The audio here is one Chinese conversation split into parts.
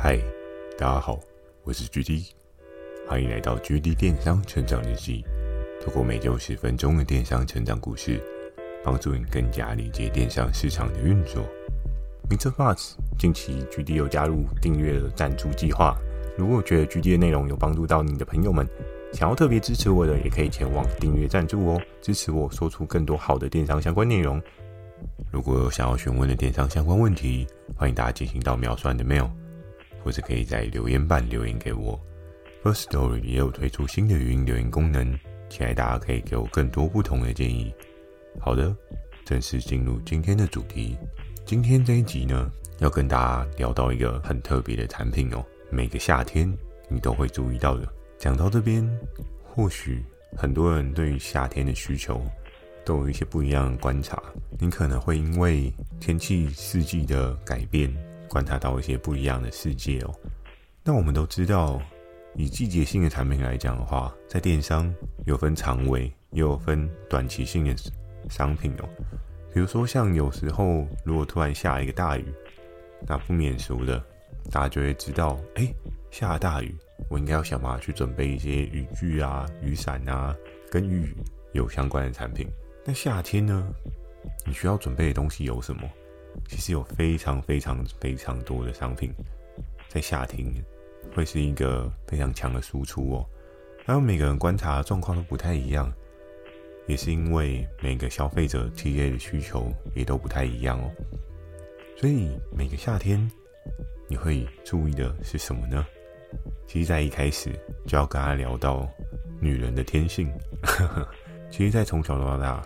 嗨，大家好，我是 GD，欢迎来到 GD 电商成长日记。透过每周十分钟的电商成长故事，帮助你更加理解电商市场的运作。Mr. Buzz，近期 GD 有加入订阅的赞助计划。如果觉得 GD 的内容有帮助到你的朋友们，想要特别支持我的，也可以前往订阅赞助哦，支持我说出更多好的电商相关内容。如果有想要询问的电商相关问题，欢迎大家进行到秒算的 mail。或者可以在留言板留言给我。First Story 也有推出新的语音留言功能，期待大家可以给我更多不同的建议。好的，正式进入今天的主题。今天这一集呢，要跟大家聊到一个很特别的产品哦，每个夏天你都会注意到的。讲到这边，或许很多人对于夏天的需求都有一些不一样的观察。你可能会因为天气四季的改变。观察到一些不一样的世界哦。那我们都知道，以季节性的产品来讲的话，在电商有分长尾，也有分短期性的商品哦。比如说，像有时候如果突然下一个大雨，那不免俗的，大家就会知道，哎，下大雨，我应该要想办法去准备一些雨具啊、雨伞啊，跟雨有相关的产品。那夏天呢，你需要准备的东西有什么？其实有非常非常非常多的商品，在夏天会是一个非常强的输出哦。还有每个人观察状况都不太一样，也是因为每个消费者 TA 的需求也都不太一样哦。所以每个夏天你会注意的是什么呢？其实，在一开始就要跟他聊到女人的天性。其实，在从小到大，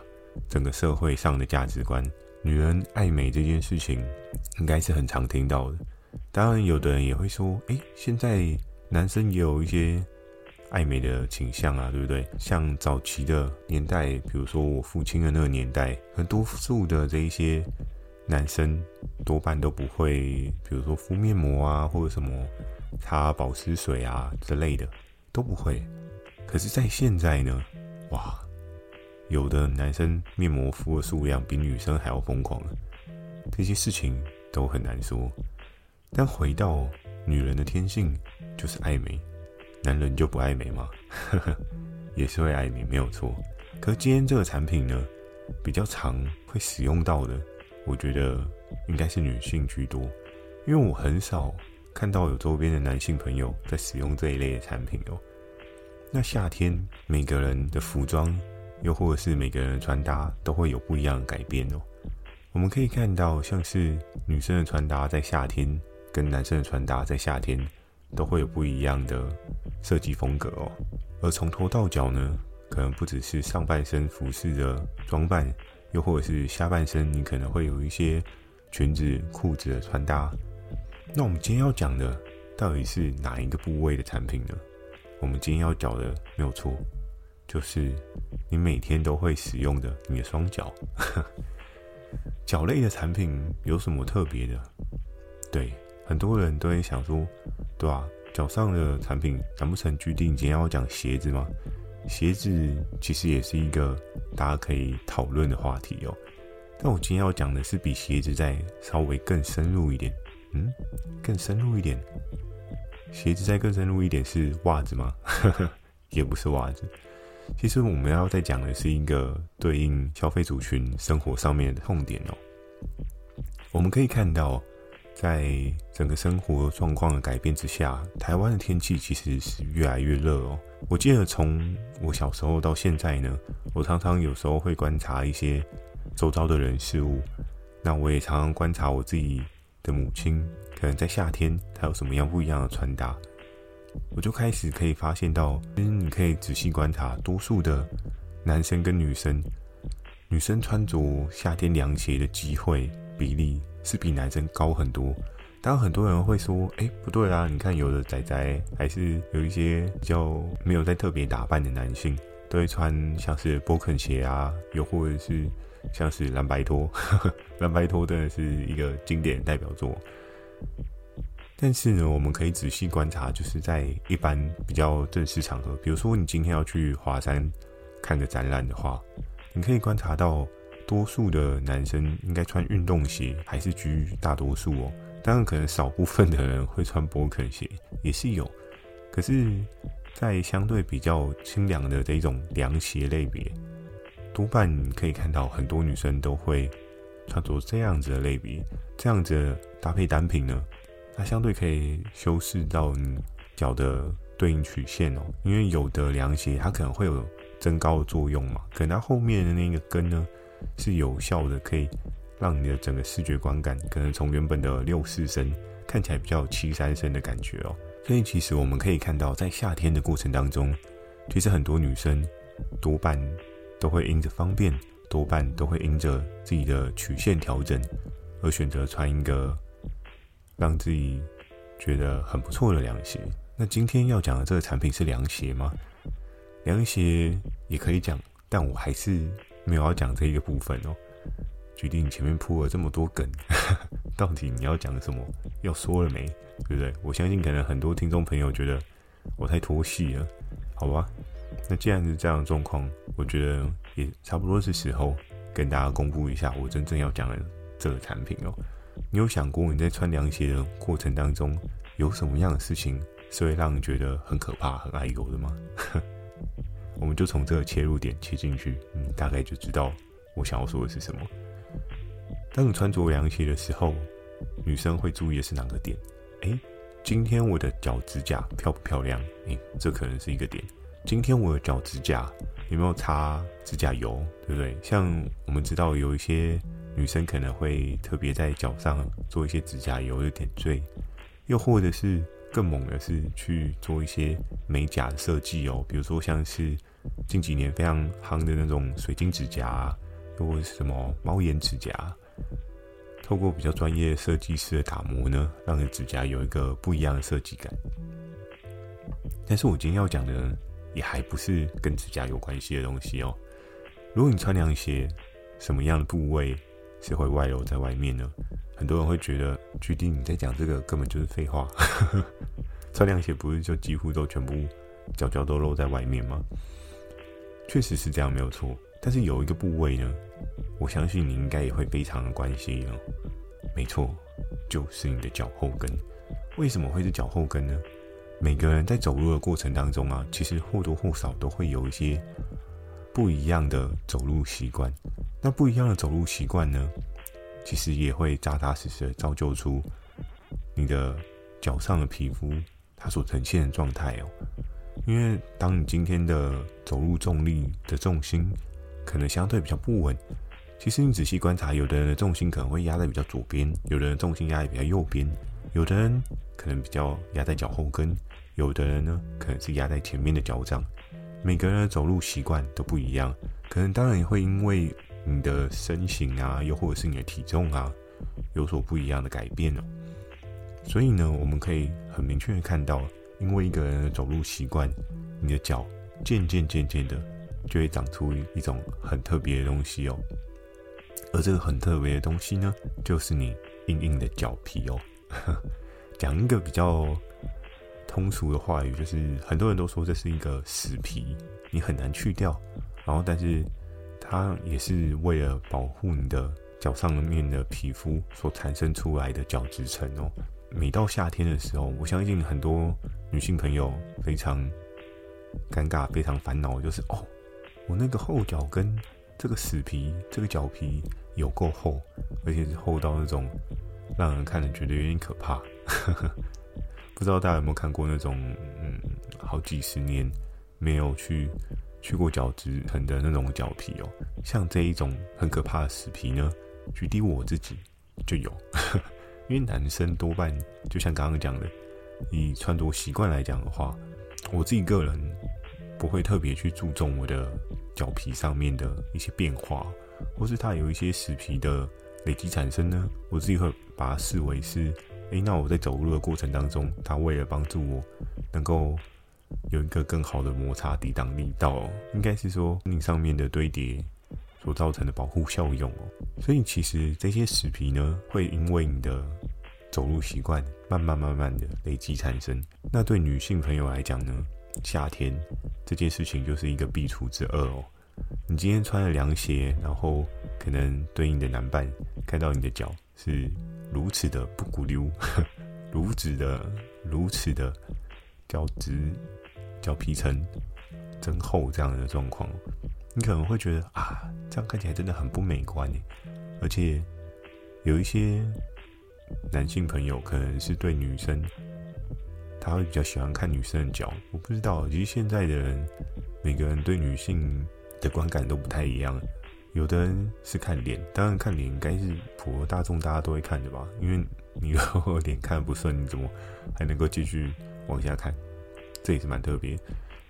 整个社会上的价值观。女人爱美这件事情，应该是很常听到的。当然，有的人也会说：“诶，现在男生也有一些爱美的倾向啊，对不对？”像早期的年代，比如说我父亲的那个年代，很多数的这一些男生多半都不会，比如说敷面膜啊，或者什么擦保湿水啊之类的，都不会。可是，在现在呢，哇！有的男生面膜敷的数量比女生还要疯狂，这些事情都很难说。但回到女人的天性就是爱美，男人就不爱美吗？也是会爱美，没有错。可是今天这个产品呢，比较常会使用到的，我觉得应该是女性居多，因为我很少看到有周边的男性朋友在使用这一类的产品哦。那夏天每个人的服装。又或者是每个人的穿搭都会有不一样的改变哦。我们可以看到，像是女生的穿搭在夏天跟男生的穿搭在夏天都会有不一样的设计风格哦。而从头到脚呢，可能不只是上半身服饰的装扮，又或者是下半身，你可能会有一些裙子、裤子的穿搭。那我们今天要讲的到底是哪一个部位的产品呢？我们今天要讲的没有错。就是你每天都会使用的你的双脚，脚类的产品有什么特别的？对，很多人都会想说，对吧？脚上的产品难不成 GD 今天要讲鞋子吗？鞋子其实也是一个大家可以讨论的话题哦。但我今天要讲的是比鞋子再稍微更深入一点，嗯，更深入一点，鞋子再更深入一点是袜子吗？也不是袜子。其实我们要再讲的是一个对应消费族群生活上面的痛点哦。我们可以看到，在整个生活状况的改变之下，台湾的天气其实是越来越热哦。我记得从我小时候到现在呢，我常常有时候会观察一些周遭的人事物。那我也常常观察我自己的母亲，可能在夏天她有什么样不一样的穿搭。我就开始可以发现到，其实你可以仔细观察，多数的男生跟女生，女生穿着夏天凉鞋的机会比例是比男生高很多。当然，很多人会说：“哎，不对啦，你看有的仔仔还是有一些比较没有在特别打扮的男性，都会穿像是波肯鞋啊，又或者是像是蓝白拖。蓝白拖真的是一个经典代表作。”但是呢，我们可以仔细观察，就是在一般比较正式场合，比如说你今天要去华山看个展览的话，你可以观察到，多数的男生应该穿运动鞋还是居大多数哦。当然可能少部分的人会穿勃肯鞋，也是有。可是，在相对比较清凉的这一种凉鞋类别，多半可以看到很多女生都会穿着这样子的类别，这样子搭配单品呢，它相对可以修饰到你脚的对应曲线哦。因为有的凉鞋它可能会有增高的作用嘛，可能它后面的那个跟呢是有效的，可以让你的整个视觉观感可能从原本的六四身看起来比较有七三身的感觉哦。所以其实我们可以看到，在夏天的过程当中，其实很多女生多半都会因着方便，多半都会因着自己的曲线调整，而选择穿一个让自己觉得很不错的凉鞋。那今天要讲的这个产品是凉鞋吗？凉鞋也可以讲，但我还是没有要讲这一个部分哦。决定前面铺了这么多梗，到底你要讲什么？要说了没？对不对？我相信可能很多听众朋友觉得我太拖戏了，好吧？那既然是这样的状况，我觉得也差不多是时候跟大家公布一下我真正要讲的这个产品哦。你有想过你在穿凉鞋的过程当中有什么样的事情是会让你觉得很可怕、很爱油的吗？我们就从这个切入点切进去，你大概就知道我想要说的是什么。当你穿着凉鞋的时候，女生会注意的是哪个点？诶，今天我的脚指甲漂不漂亮？诶，这可能是一个点。今天我的脚指甲有没有擦指甲油？对不对？像我们知道有一些女生可能会特别在脚上做一些指甲油的点缀，又或者是更猛的是去做一些美甲的设计哦，比如说像是近几年非常夯的那种水晶指甲，又或是什么猫眼指甲。透过比较专业设计师的打磨呢，让你的指甲有一个不一样的设计感。但是我今天要讲的，也还不是跟指甲有关系的东西哦。如果你穿凉鞋，什么样的部位是会外露在外面呢？很多人会觉得，GD 你在讲这个根本就是废话。穿凉鞋不是就几乎都全部脚脚都露在外面吗？确实是这样，没有错。但是有一个部位呢，我相信你应该也会非常的关心哦。没错，就是你的脚后跟。为什么会是脚后跟呢？每个人在走路的过程当中啊，其实或多或少都会有一些不一样的走路习惯。那不一样的走路习惯呢，其实也会扎扎实实的造就出你的脚上的皮肤它所呈现的状态哦。因为当你今天的走路重力的重心，可能相对比较不稳。其实你仔细观察，有的人的重心可能会压在比较左边，有的人重心压在比较右边，有的人可能比较压在脚后跟，有的人呢可能是压在前面的脚掌。每个人的走路习惯都不一样，可能当然也会因为你的身形啊，又或者是你的体重啊，有所不一样的改变哦。所以呢，我们可以很明确的看到，因为一个人的走路习惯，你的脚渐渐渐渐的。就会长出一种很特别的东西哦，而这个很特别的东西呢，就是你硬硬的脚皮哦。讲一个比较通俗的话语，就是很多人都说这是一个死皮，你很难去掉。然后，但是它也是为了保护你的脚上面的皮肤所产生出来的角质层哦。每到夏天的时候，我相信很多女性朋友非常尴尬、非常烦恼，就是哦。我那个后脚跟这个死皮，这个脚皮有够厚，而且是厚到那种让人看了觉得有点可怕。不知道大家有没有看过那种嗯，好几十年没有去去过角质层的那种脚皮哦？像这一种很可怕的死皮呢，举例我自己就有，因为男生多半就像刚刚讲的，以穿着习惯来讲的话，我自己个人。不会特别去注重我的脚皮上面的一些变化，或是它有一些死皮的累积产生呢？我自己会把它视为是，诶，那我在走路的过程当中，它为了帮助我能够有一个更好的摩擦抵挡力道，应该是说你上面的堆叠所造成的保护效用哦。所以其实这些死皮呢，会因为你的走路习惯，慢慢慢慢的累积产生。那对女性朋友来讲呢？夏天这件事情就是一个必除之恶哦。你今天穿了凉鞋，然后可能对应的男伴看到你的脚是如此的不骨溜，如此的如此的角质、角皮层增厚这样的状况，你可能会觉得啊，这样看起来真的很不美观耶。而且有一些男性朋友可能是对女生，他会比较喜欢看女生的脚。我不知道，其实现在的人每个人对女性的观感都不太一样。有的人是看脸，当然看脸应该是普罗大众大家都会看的吧？因为你如果脸看不顺，你怎么还能够继续往下看？这也是蛮特别。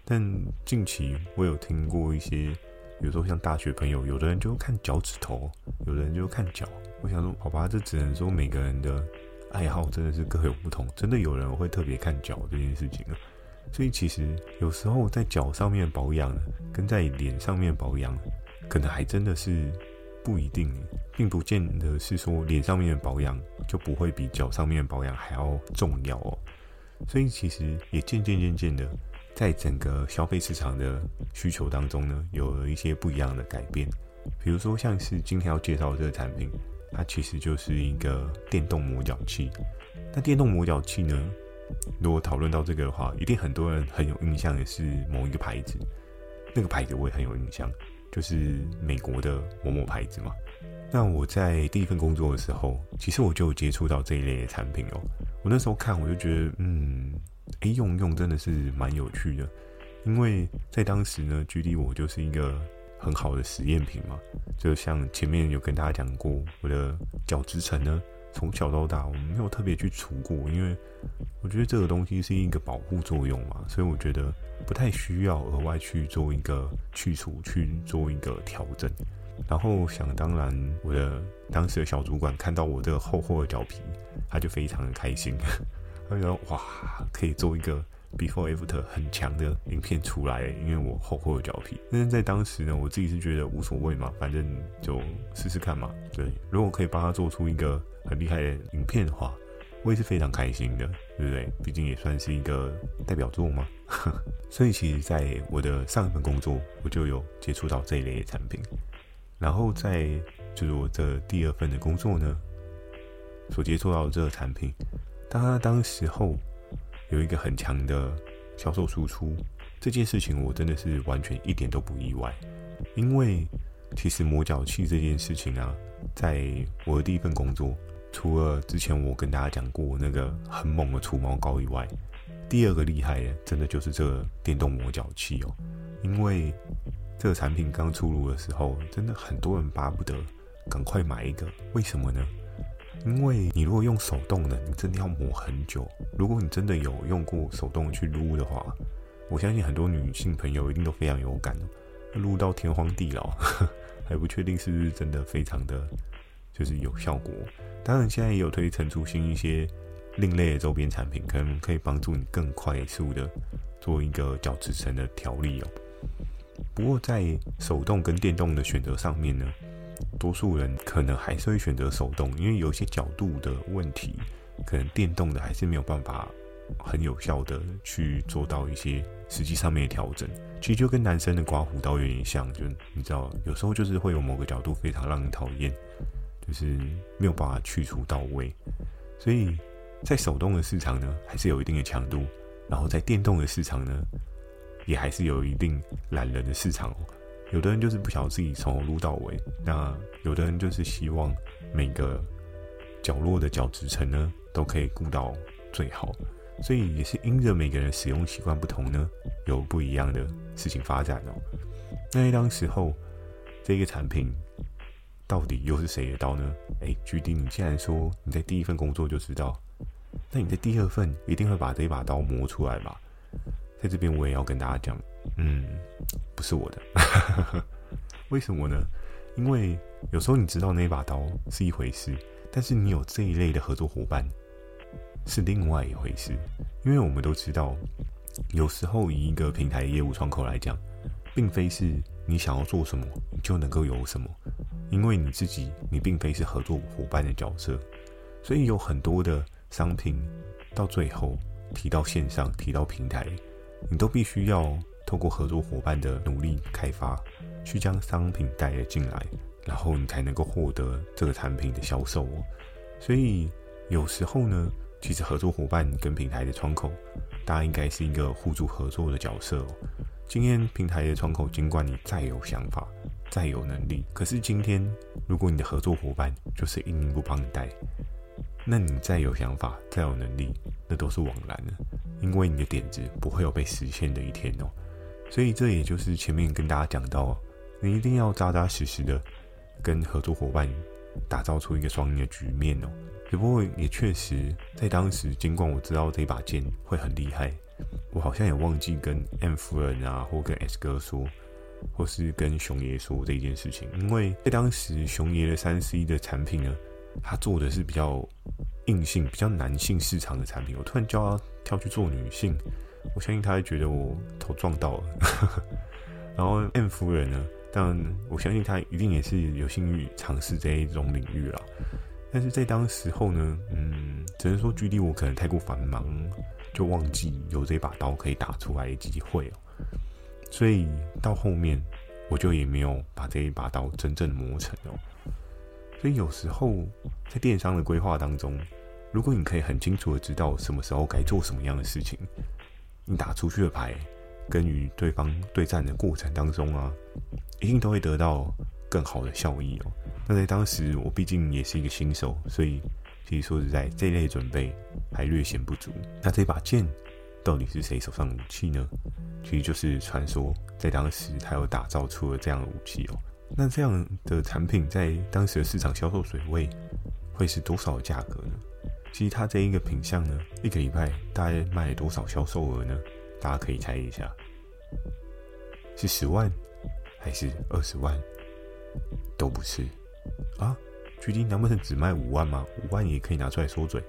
但近期我有听过一些，比如说像大学朋友，有的人就看脚趾头，有的人就看脚。我想说，好吧，这只能说每个人的爱好真的是各有不同。真的有人会特别看脚这件事情啊。所以其实有时候在脚上面保养，跟在脸上面保养。可能还真的是不一定，并不见得是说脸上面的保养就不会比脚上面的保养还要重要哦。所以其实也渐渐渐渐的，在整个消费市场的需求当中呢，有了一些不一样的改变。比如说像是今天要介绍的这个产品，它其实就是一个电动磨脚器。那电动磨脚器呢，如果讨论到这个的话，一定很多人很有印象也是某一个牌子，那个牌子我也很有印象。就是美国的某某牌子嘛。那我在第一份工作的时候，其实我就接触到这一类的产品哦。我那时候看，我就觉得，嗯，哎，用用真的是蛮有趣的。因为在当时呢，距离我就是一个很好的实验品嘛。就像前面有跟大家讲过，我的角质层呢。从小到大，我没有特别去除过，因为我觉得这个东西是一个保护作用嘛，所以我觉得不太需要额外去做一个去除，去做一个调整。然后想当然，我的当时的小主管看到我这个厚厚的脚皮，他就非常的开心，他觉得：“哇，可以做一个。” Before After 很强的影片出来，因为我厚厚的脚皮。但是在当时呢，我自己是觉得无所谓嘛，反正就试试看嘛。对，如果可以帮他做出一个很厉害的影片的话，我也是非常开心的，对不对？毕竟也算是一个代表作嘛。所以其实，在我的上一份工作，我就有接触到这一类的产品。然后在就是我这第二份的工作呢，所接触到的这个产品，当他当时候。有一个很强的销售输出，这件事情我真的是完全一点都不意外，因为其实磨脚器这件事情啊，在我的第一份工作，除了之前我跟大家讲过那个很猛的除毛膏以外，第二个厉害的真的就是这个电动磨脚器哦，因为这个产品刚出炉的时候，真的很多人巴不得赶快买一个，为什么呢？因为你如果用手动的，你真的要磨很久。如果你真的有用过手动去撸的话，我相信很多女性朋友一定都非常有感，撸到天荒地老，还不确定是不是真的非常的就是有效果。当然，现在也有推陈出新一些另类的周边产品，可能可以帮助你更快速的做一个角质层的调理哦。不过在手动跟电动的选择上面呢，多数人可能还是会选择手动，因为有一些角度的问题，可能电动的还是没有办法很有效的去做到一些实际上面的调整。其实就跟男生的刮胡刀有点像，就你知道，有时候就是会有某个角度非常让人讨厌，就是没有办法去除到位。所以在手动的市场呢，还是有一定的强度，然后在电动的市场呢，也还是有一定懒人的市场。有的人就是不晓得自己从头撸到尾，那有的人就是希望每个角落的角质层呢都可以顾到最好，所以也是因着每个人使用习惯不同呢，有不一样的事情发展哦。那当时候这个产品到底又是谁的刀呢？哎，GD，你既然说你在第一份工作就知道，那你在第二份一定会把这一把刀磨出来吧？在这边我也要跟大家讲，嗯，不是我的，为什么呢？因为有时候你知道那把刀是一回事，但是你有这一类的合作伙伴是另外一回事。因为我们都知道，有时候以一个平台业务窗口来讲，并非是你想要做什么你就能够有什么，因为你自己你并非是合作伙伴的角色，所以有很多的商品到最后提到线上，提到平台。你都必须要透过合作伙伴的努力开发，去将商品带了进来，然后你才能够获得这个产品的销售哦。所以有时候呢，其实合作伙伴跟平台的窗口，大家应该是一个互助合作的角色哦。今天平台的窗口，尽管你再有想法、再有能力，可是今天如果你的合作伙伴就是硬硬不帮你带，那你再有想法、再有能力，那都是枉然的，因为你的点子不会有被实现的一天哦。所以这也就是前面跟大家讲到，你一定要扎扎实实的跟合作伙伴打造出一个双赢的局面哦。只不过也确实在当时，尽管我知道这把剑会很厉害，我好像也忘记跟 M 夫人啊，或跟 S 哥说，或是跟熊爷说这件事情，因为在当时熊爷的三 C 的产品呢，他做的是比较硬性、比较男性市场的产品，我突然叫他跳去做女性，我相信他会觉得我头撞到了。然后 M 夫人呢，但我相信他一定也是有兴趣尝试这一种领域了。但是在当时候呢，嗯，只能说距离我可能太过繁忙，就忘记有这把刀可以打出来的机会哦。所以到后面，我就也没有把这一把刀真正磨成哦。所以有时候在电商的规划当中，如果你可以很清楚的知道什么时候该做什么样的事情，你打出去的牌跟与对方对战的过程当中啊，一定都会得到更好的效益哦。那在当时，我毕竟也是一个新手，所以其实说实在，这类准备还略显不足。那这把剑到底是谁手上的武器呢？其实就是传说，在当时他有打造出了这样的武器哦。那这样的产品在当时的市场销售水位会是多少价格呢？其实它这一个品相呢，一个礼拜大概卖了多少销售额呢？大家可以猜一下，是十万还是二十万？都不是。啊，距离难不成只卖五万吗？五万也可以拿出来说嘴？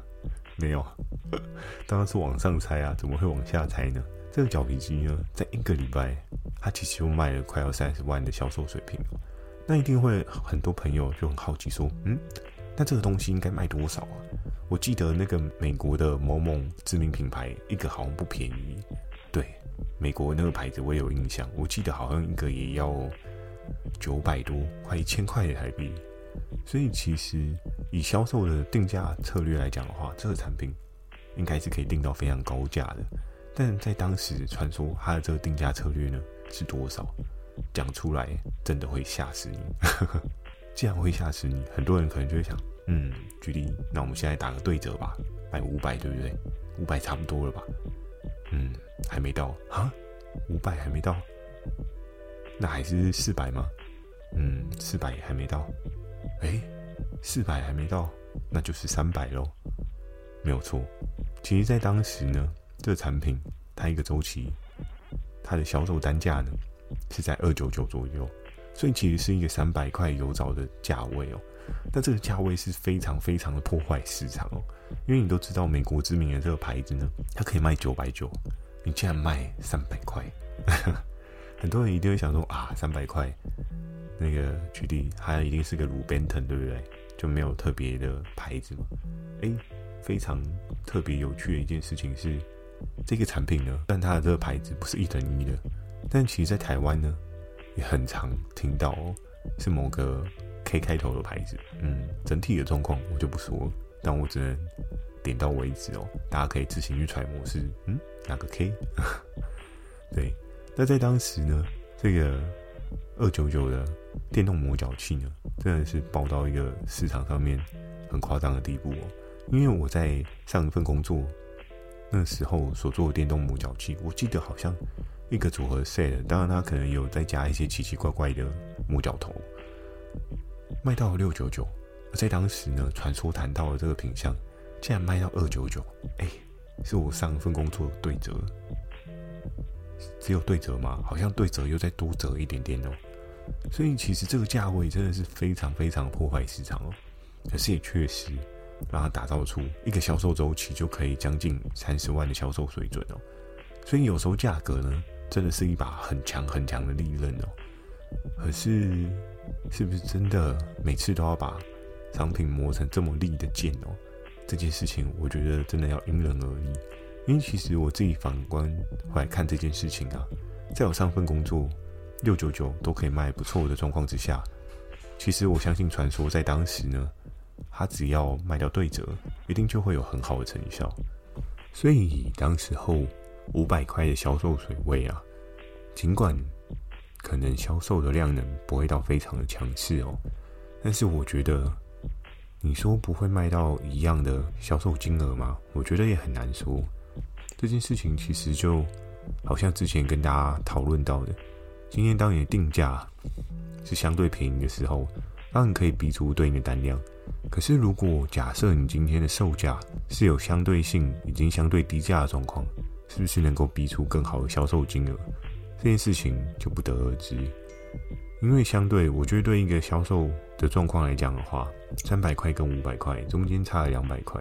没有，当然是往上猜啊，怎么会往下猜呢？这个脚皮机呢，在一个礼拜，它其实就卖了快要三十万的销售水平。那一定会很多朋友就很好奇说，嗯，那这个东西应该卖多少啊？我记得那个美国的某某知名品牌，一个好像不便宜。对，美国那个牌子我也有印象，我记得好像一个也要。九百多，快一千块的台币，所以其实以销售的定价策略来讲的话，这个产品应该是可以定到非常高价的。但在当时传说它的这个定价策略呢是多少？讲出来真的会吓死你。既然会吓死你，很多人可能就会想，嗯，举例，那我们现在打个对折吧，卖五百，对不对？五百差不多了吧？嗯，还没到啊，五百还没到。那还是四百吗？嗯，四百还没到。诶，四百还没到，那就是三百喽。没有错。其实，在当时呢，这个产品它一个周期，它的销售单价呢是在二九九左右，所以其实是一个三百块有找的价位哦。但这个价位是非常非常的破坏市场哦，因为你都知道美国知名的这个牌子呢，它可以卖九百九，你竟然卖三百块。很多人一定会想说啊，三百块，那个举例，它一定是个鲁班腾，对不对？就没有特别的牌子嘛？诶，非常特别有趣的一件事情是，这个产品呢，但它的这个牌子不是一等一的，但其实在台湾呢，也很常听到哦，是某个 K 开头的牌子。嗯，整体的状况我就不说了，但我只能点到为止哦，大家可以自行去揣摩是嗯哪个 K，对。那在当时呢，这个二九九的电动磨脚器呢，真的是爆到一个市场上面很夸张的地步哦。因为我在上一份工作那时候所做的电动磨脚器，我记得好像一个组合 set，当然它可能有再加一些奇奇怪怪的磨脚头，卖到了六九九。在当时呢，传说谈到的这个品相，竟然卖到二九九，哎，是我上一份工作对折。只有对折吗？好像对折又再多折一点点哦。所以其实这个价位真的是非常非常破坏市场哦。可是也确实让它打造出一个销售周期就可以将近三十万的销售水准哦。所以有时候价格呢，真的是一把很强很强的利刃哦。可是是不是真的每次都要把商品磨成这么利的剑哦？这件事情我觉得真的要因人而异。因为其实我自己反观回来看这件事情啊，在我上份工作六九九都可以卖不错的状况之下，其实我相信传说在当时呢，它只要卖掉对折，一定就会有很好的成效。所以当时候五百块的销售水位啊，尽管可能销售的量能不会到非常的强势哦，但是我觉得你说不会卖到一样的销售金额吗？我觉得也很难说。这件事情其实就好像之前跟大家讨论到的，今天当你的定价是相对便宜的时候，当然可以逼出对应的单量。可是如果假设你今天的售价是有相对性已经相对低价的状况，是不是能够逼出更好的销售金额？这件事情就不得而知。因为相对，我觉得对一个销售的状况来讲的话，三百块跟五百块中间差了两百块。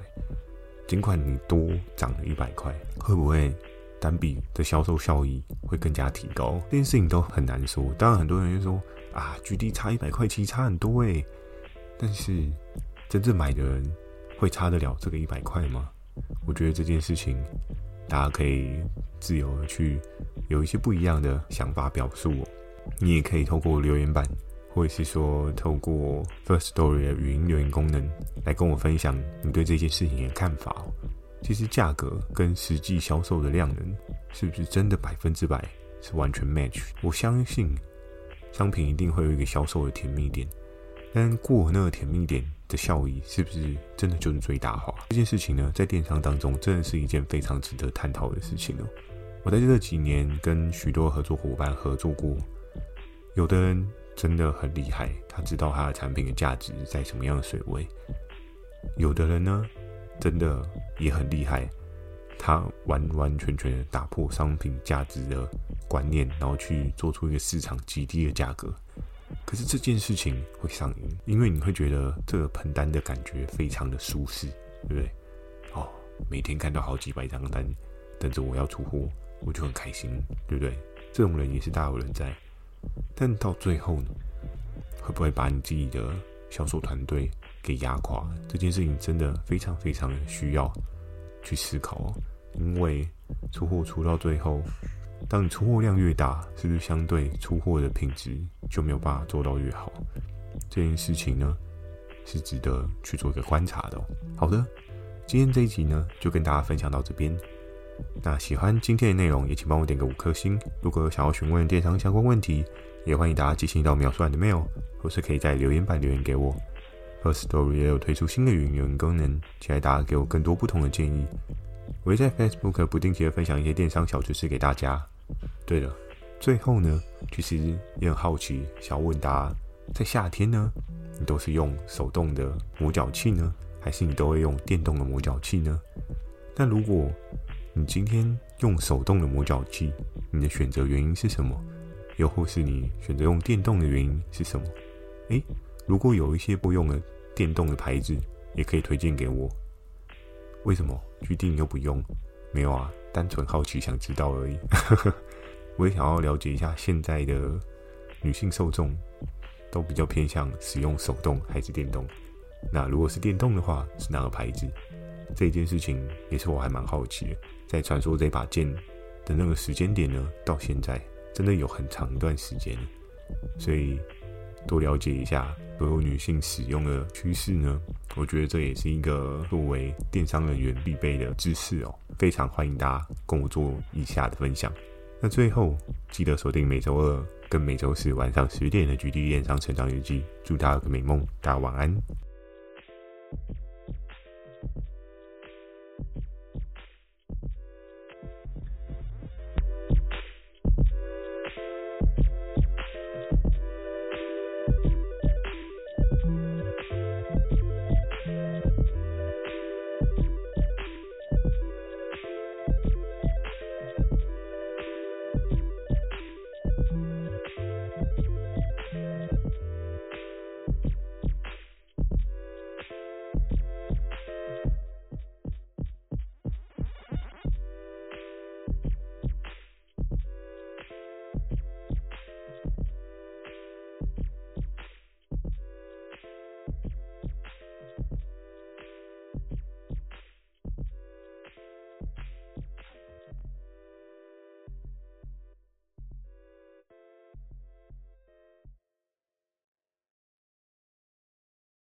尽管你多涨了一百块，会不会单笔的销售效益会更加提高？这件事情都很难说。当然，很多人就说啊，GD 差一百块，其实差很多诶。但是真正买的人会差得了这个一百块吗？我觉得这件事情大家可以自由的去有一些不一样的想法表述哦。你也可以透过留言板。或者是说，透过 First Story 的语音留言功能来跟我分享你对这件事情的看法。其实价格跟实际销售的量能是不是真的百分之百是完全 match？我相信商品一定会有一个销售的甜蜜点，但过那个甜蜜点的效益是不是真的就是最大化？这件事情呢，在电商当中真的是一件非常值得探讨的事情哦。我在这几年跟许多合作伙伴合作过，有的人。真的很厉害，他知道他的产品的价值在什么样的水位。有的人呢，真的也很厉害，他完完全全的打破商品价值的观念，然后去做出一个市场极低的价格。可是这件事情会上瘾，因为你会觉得这个喷单的感觉非常的舒适，对不对？哦，每天看到好几百张单等着我要出货，我就很开心，对不对？这种人也是大有人在。但到最后呢，会不会把你自己的销售团队给压垮？这件事情真的非常非常需要去思考哦。因为出货出到最后，当你出货量越大，是不是相对出货的品质就没有办法做到越好？这件事情呢，是值得去做一个观察的。好的，今天这一集呢，就跟大家分享到这边。那喜欢今天的内容，也请帮我点个五颗星。如果有想要询问电商相关问题，也欢迎大家寄信到描述栏的 mail，或是可以在留言板留言给我。Firstory 也有推出新的语音功能，期待大家给我更多不同的建议。我会在 Facebook 不定期的分享一些电商小知识给大家。对了，最后呢，其实也很好奇，想问大家，在夏天呢，你都是用手动的磨脚器呢，还是你都会用电动的磨脚器呢？那如果你今天用手动的磨脚器，你的选择原因是什么？又或是你选择用电动的原因是什么？诶，如果有一些不用的电动的牌子，也可以推荐给我。为什么？决定又不用？没有啊，单纯好奇想知道而已。我也想要了解一下现在的女性受众都比较偏向使用手动还是电动？那如果是电动的话，是哪个牌子？这件事情也是我还蛮好奇的。在传说这把剑的那个时间点呢，到现在真的有很长一段时间，所以多了解一下所有女性使用的趋势呢，我觉得这也是一个作为电商人员必备的知识哦。非常欢迎大家跟我做以下的分享。那最后记得锁定每周二跟每周四晚上十点的《GD 电商成长日记》，祝大家有个美梦，大家晚安。